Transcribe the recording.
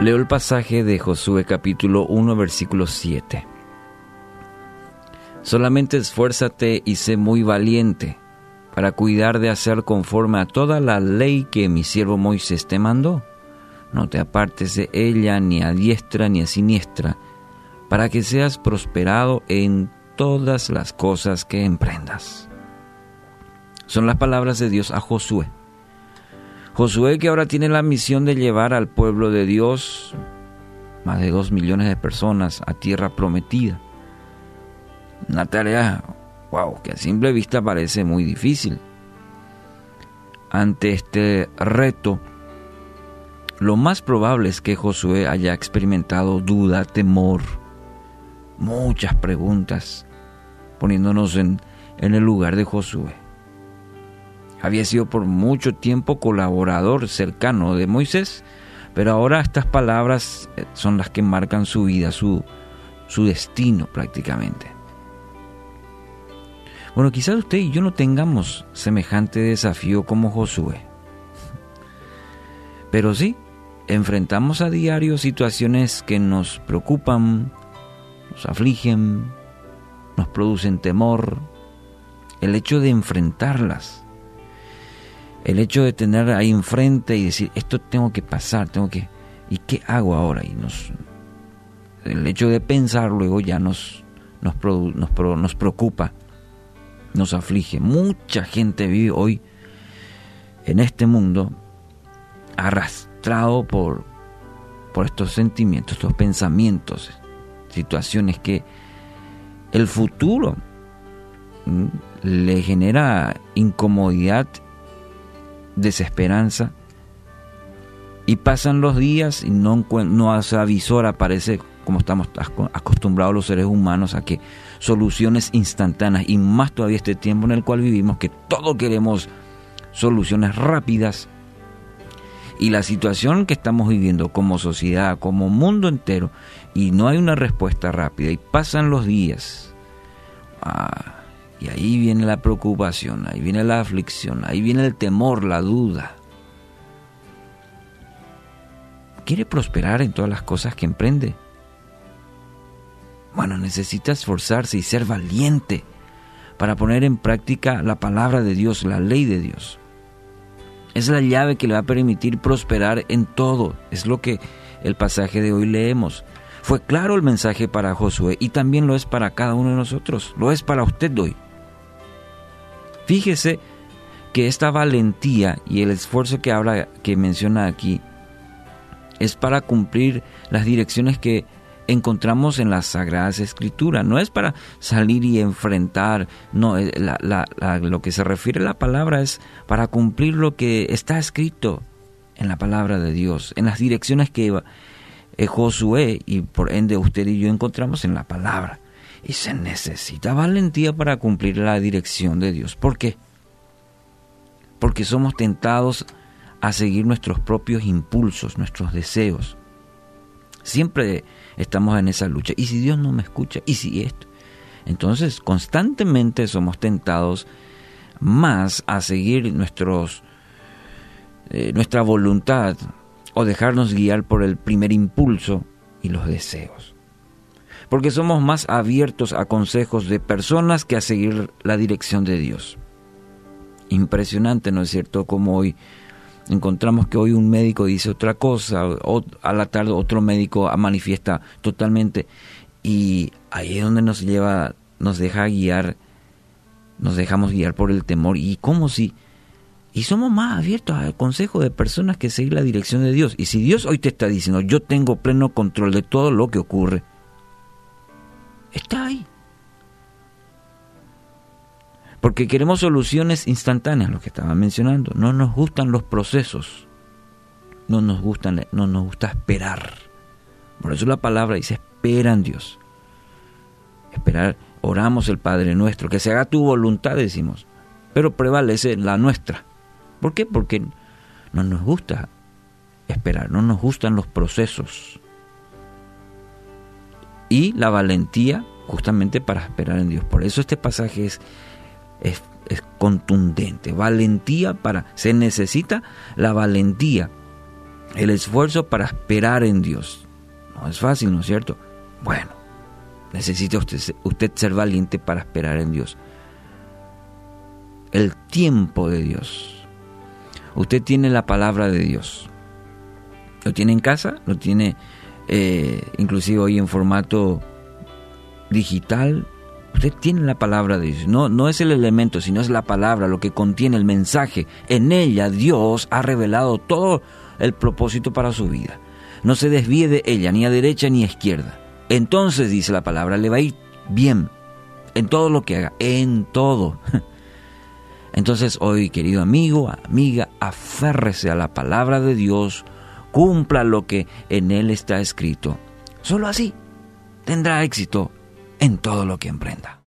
Leo el pasaje de Josué capítulo 1 versículo 7. Solamente esfuérzate y sé muy valiente para cuidar de hacer conforme a toda la ley que mi siervo Moisés te mandó. No te apartes de ella ni a diestra ni a siniestra, para que seas prosperado en todas las cosas que emprendas. Son las palabras de Dios a Josué. Josué que ahora tiene la misión de llevar al pueblo de Dios, más de dos millones de personas, a tierra prometida. Una tarea, wow, que a simple vista parece muy difícil. Ante este reto, lo más probable es que Josué haya experimentado duda, temor, muchas preguntas, poniéndonos en, en el lugar de Josué. Había sido por mucho tiempo colaborador cercano de Moisés, pero ahora estas palabras eh, son las que marcan su vida, su, su destino prácticamente. Bueno, quizás usted y yo no tengamos semejante desafío como Josué. Pero sí, enfrentamos a diario situaciones que nos preocupan, nos afligen, nos producen temor. El hecho de enfrentarlas el hecho de tener ahí enfrente y decir, esto tengo que pasar, tengo que... ¿Y qué hago ahora? Y nos, el hecho de pensar luego ya nos, nos, nos, nos preocupa, nos aflige. Mucha gente vive hoy en este mundo arrastrado por, por estos sentimientos, estos pensamientos, situaciones que el futuro mm, le genera incomodidad desesperanza. Y pasan los días y no, no hace avisor, aparece como estamos acostumbrados los seres humanos a que soluciones instantáneas y más todavía este tiempo en el cual vivimos que todo queremos soluciones rápidas y la situación que estamos viviendo como sociedad, como mundo entero y no hay una respuesta rápida y pasan los días. Ah, y ahí viene la preocupación, ahí viene la aflicción, ahí viene el temor, la duda. ¿Quiere prosperar en todas las cosas que emprende? Bueno, necesita esforzarse y ser valiente para poner en práctica la palabra de Dios, la ley de Dios. Es la llave que le va a permitir prosperar en todo. Es lo que el pasaje de hoy leemos. Fue claro el mensaje para Josué y también lo es para cada uno de nosotros. Lo es para usted hoy. Fíjese que esta valentía y el esfuerzo que habla, que menciona aquí, es para cumplir las direcciones que encontramos en las Sagradas Escrituras. No es para salir y enfrentar, no, eh, lo que se refiere a la palabra es para cumplir lo que está escrito en la palabra de Dios, en las direcciones que eh, Josué y por ende usted y yo encontramos en la palabra. Y se necesita valentía para cumplir la dirección de Dios. ¿Por qué? Porque somos tentados a seguir nuestros propios impulsos, nuestros deseos. Siempre estamos en esa lucha. ¿Y si Dios no me escucha? ¿Y si esto? Entonces, constantemente somos tentados más a seguir nuestros, eh, nuestra voluntad o dejarnos guiar por el primer impulso y los deseos porque somos más abiertos a consejos de personas que a seguir la dirección de Dios. Impresionante, ¿no es cierto? Como hoy encontramos que hoy un médico dice otra cosa, a la tarde otro médico manifiesta totalmente, y ahí es donde nos lleva, nos deja guiar, nos dejamos guiar por el temor, y como si, y somos más abiertos al consejo de personas que seguir la dirección de Dios. Y si Dios hoy te está diciendo, yo tengo pleno control de todo lo que ocurre, está ahí. Porque queremos soluciones instantáneas, lo que estaba mencionando. No nos gustan los procesos. No nos, gustan, no nos gusta esperar. Por eso la palabra dice, espera en Dios. Esperar, oramos el Padre nuestro, que se haga tu voluntad, decimos. Pero prevalece la nuestra. ¿Por qué? Porque no nos gusta esperar, no nos gustan los procesos y la valentía justamente para esperar en Dios. Por eso este pasaje es, es, contundente. Valentía para... Se necesita la valentía el esfuerzo para esperar en Dios. No es fácil, ¿no es cierto? Bueno, necesita usted, usted ser valiente para esperar en Dios. El tiempo de Dios. Usted tiene la palabra de Dios. ¿Lo tiene en casa? ¿Lo tiene eh, inclusive hoy en formato digital? Usted tiene la palabra de Dios. No, no es el elemento, sino es la palabra, lo que contiene el mensaje. En ella Dios ha revelado todo el propósito para su vida. No se desvíe de ella, ni a derecha ni a izquierda. Entonces, dice la palabra, le va a ir bien en todo lo que haga, en todo. Entonces hoy, querido amigo, amiga, aférrese a la palabra de Dios, cumpla lo que en él está escrito. Solo así tendrá éxito en todo lo que emprenda.